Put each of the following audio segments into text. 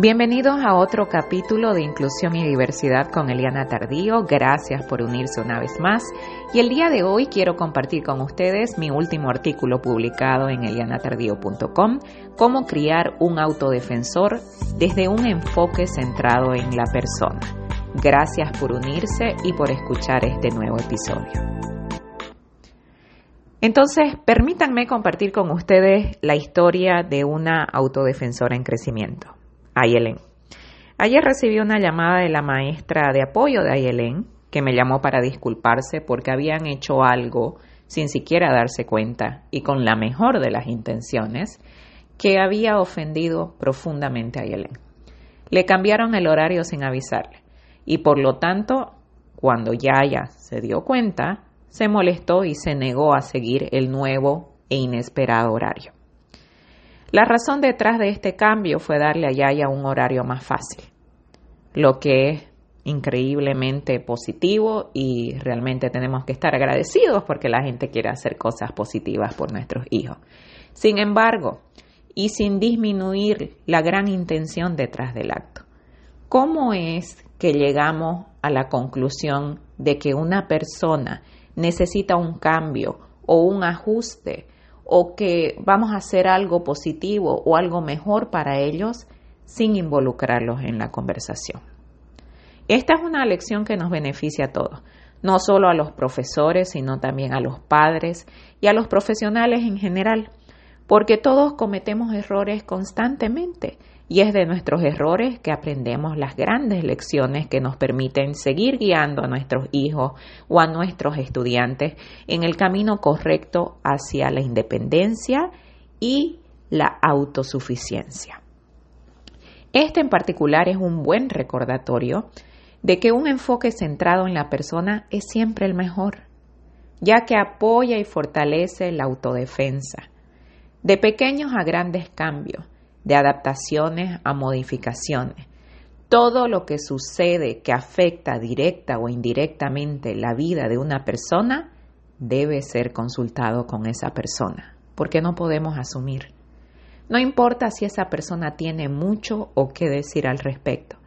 Bienvenidos a otro capítulo de Inclusión y Diversidad con Eliana Tardío. Gracias por unirse una vez más. Y el día de hoy quiero compartir con ustedes mi último artículo publicado en elianatardío.com, Cómo criar un autodefensor desde un enfoque centrado en la persona. Gracias por unirse y por escuchar este nuevo episodio. Entonces, permítanme compartir con ustedes la historia de una autodefensora en crecimiento. Ayelen. Ayer recibí una llamada de la maestra de apoyo de Ayelen que me llamó para disculparse porque habían hecho algo sin siquiera darse cuenta y con la mejor de las intenciones que había ofendido profundamente a Ayelen. Le cambiaron el horario sin avisarle y por lo tanto, cuando Yaya se dio cuenta, se molestó y se negó a seguir el nuevo e inesperado horario. La razón detrás de este cambio fue darle a Yaya un horario más fácil, lo que es increíblemente positivo y realmente tenemos que estar agradecidos porque la gente quiere hacer cosas positivas por nuestros hijos. Sin embargo, y sin disminuir la gran intención detrás del acto, ¿cómo es que llegamos a la conclusión de que una persona necesita un cambio o un ajuste o que vamos a hacer algo positivo o algo mejor para ellos sin involucrarlos en la conversación. Esta es una lección que nos beneficia a todos, no solo a los profesores, sino también a los padres y a los profesionales en general, porque todos cometemos errores constantemente y es de nuestros errores que aprendemos las grandes lecciones que nos permiten seguir guiando a nuestros hijos o a nuestros estudiantes en el camino correcto hacia la independencia y la autosuficiencia. Este en particular es un buen recordatorio de que un enfoque centrado en la persona es siempre el mejor, ya que apoya y fortalece la autodefensa, de pequeños a grandes cambios, de adaptaciones a modificaciones. Todo lo que sucede que afecta directa o indirectamente la vida de una persona debe ser consultado con esa persona, porque no podemos asumir. No importa si esa persona tiene mucho o qué decir al respecto,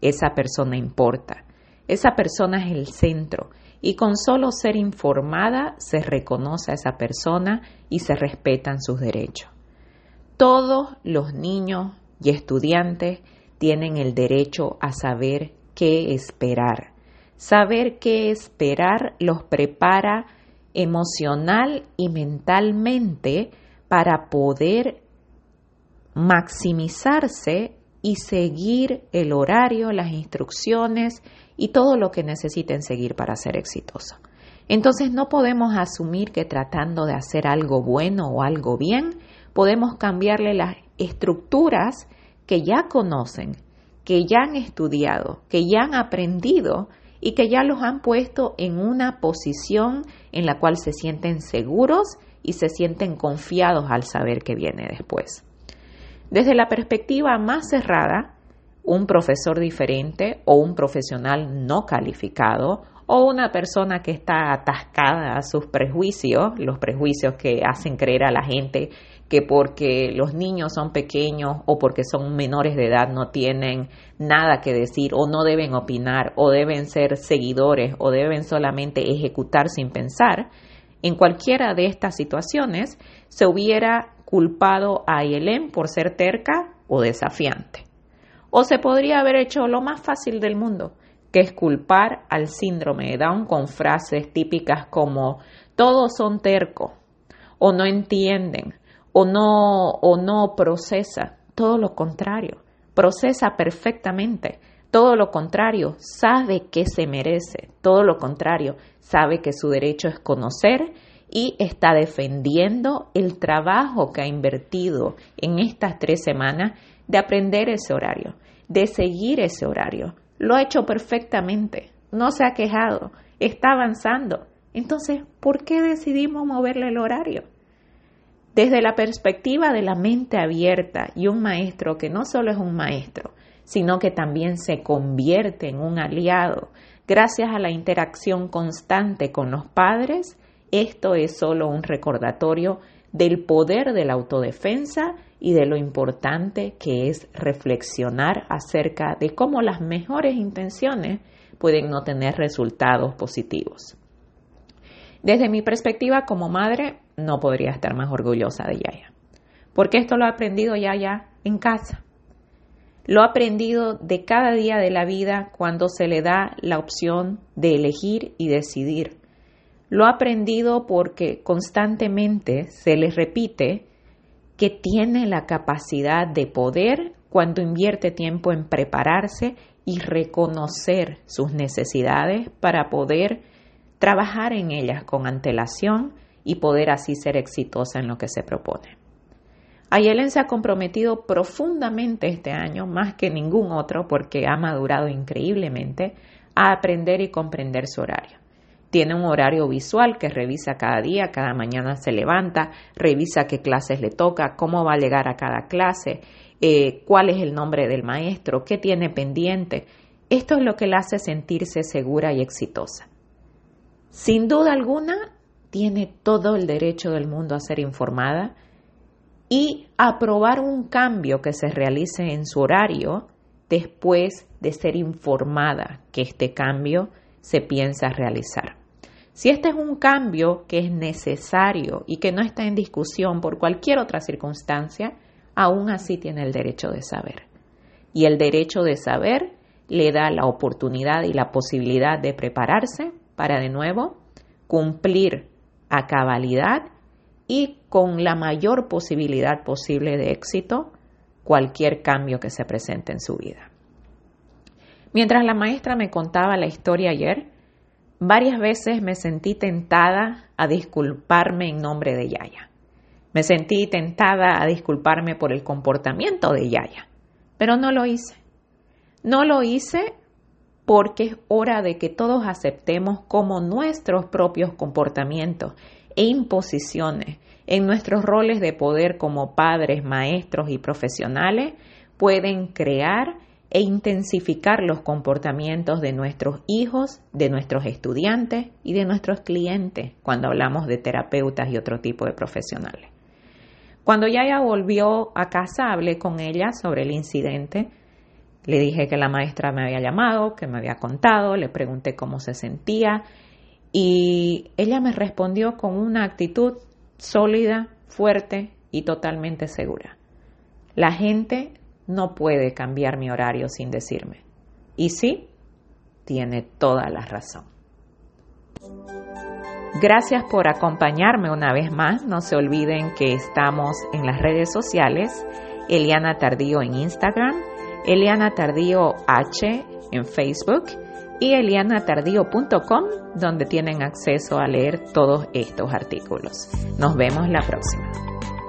esa persona importa. Esa persona es el centro y con solo ser informada se reconoce a esa persona y se respetan sus derechos. Todos los niños y estudiantes tienen el derecho a saber qué esperar. Saber qué esperar los prepara emocional y mentalmente para poder maximizarse y seguir el horario, las instrucciones y todo lo que necesiten seguir para ser exitosos. Entonces no podemos asumir que tratando de hacer algo bueno o algo bien, podemos cambiarle las estructuras que ya conocen, que ya han estudiado, que ya han aprendido y que ya los han puesto en una posición en la cual se sienten seguros y se sienten confiados al saber que viene después. Desde la perspectiva más cerrada, un profesor diferente o un profesional no calificado o una persona que está atascada a sus prejuicios, los prejuicios que hacen creer a la gente que porque los niños son pequeños o porque son menores de edad no tienen nada que decir o no deben opinar o deben ser seguidores o deben solamente ejecutar sin pensar, en cualquiera de estas situaciones se hubiera culpado a Yelén por ser terca o desafiante. O se podría haber hecho lo más fácil del mundo, que es culpar al síndrome de Down con frases típicas como todos son tercos o no entienden o no, o no procesa, todo lo contrario, procesa perfectamente, todo lo contrario, sabe que se merece, todo lo contrario, sabe que su derecho es conocer y está defendiendo el trabajo que ha invertido en estas tres semanas de aprender ese horario, de seguir ese horario. Lo ha hecho perfectamente, no se ha quejado, está avanzando. Entonces, ¿por qué decidimos moverle el horario? Desde la perspectiva de la mente abierta y un maestro que no solo es un maestro, sino que también se convierte en un aliado gracias a la interacción constante con los padres, esto es solo un recordatorio del poder de la autodefensa y de lo importante que es reflexionar acerca de cómo las mejores intenciones pueden no tener resultados positivos. Desde mi perspectiva como madre, no podría estar más orgullosa de Yaya, porque esto lo ha aprendido Yaya en casa. Lo ha aprendido de cada día de la vida cuando se le da la opción de elegir y decidir. Lo ha aprendido porque constantemente se le repite que tiene la capacidad de poder cuando invierte tiempo en prepararse y reconocer sus necesidades para poder trabajar en ellas con antelación y poder así ser exitosa en lo que se propone. Ayelen se ha comprometido profundamente este año, más que ningún otro, porque ha madurado increíblemente, a aprender y comprender su horario. Tiene un horario visual que revisa cada día, cada mañana se levanta, revisa qué clases le toca, cómo va a llegar a cada clase, eh, cuál es el nombre del maestro, qué tiene pendiente. Esto es lo que la hace sentirse segura y exitosa. Sin duda alguna, tiene todo el derecho del mundo a ser informada y aprobar un cambio que se realice en su horario después de ser informada que este cambio se piensa realizar. Si este es un cambio que es necesario y que no está en discusión por cualquier otra circunstancia, aún así tiene el derecho de saber. Y el derecho de saber le da la oportunidad y la posibilidad de prepararse para de nuevo cumplir a cabalidad y con la mayor posibilidad posible de éxito cualquier cambio que se presente en su vida. Mientras la maestra me contaba la historia ayer, Varias veces me sentí tentada a disculparme en nombre de Yaya. Me sentí tentada a disculparme por el comportamiento de Yaya, pero no lo hice. No lo hice porque es hora de que todos aceptemos como nuestros propios comportamientos e imposiciones en nuestros roles de poder como padres, maestros y profesionales pueden crear e intensificar los comportamientos de nuestros hijos, de nuestros estudiantes y de nuestros clientes cuando hablamos de terapeutas y otro tipo de profesionales. Cuando Yaya volvió a casa, hablé con ella sobre el incidente. Le dije que la maestra me había llamado, que me había contado, le pregunté cómo se sentía y ella me respondió con una actitud sólida, fuerte y totalmente segura. La gente no puede cambiar mi horario sin decirme. Y sí, tiene toda la razón. Gracias por acompañarme una vez más. No se olviden que estamos en las redes sociales. Eliana Tardío en Instagram, Eliana Tardío H en Facebook y elianatardío.com donde tienen acceso a leer todos estos artículos. Nos vemos la próxima.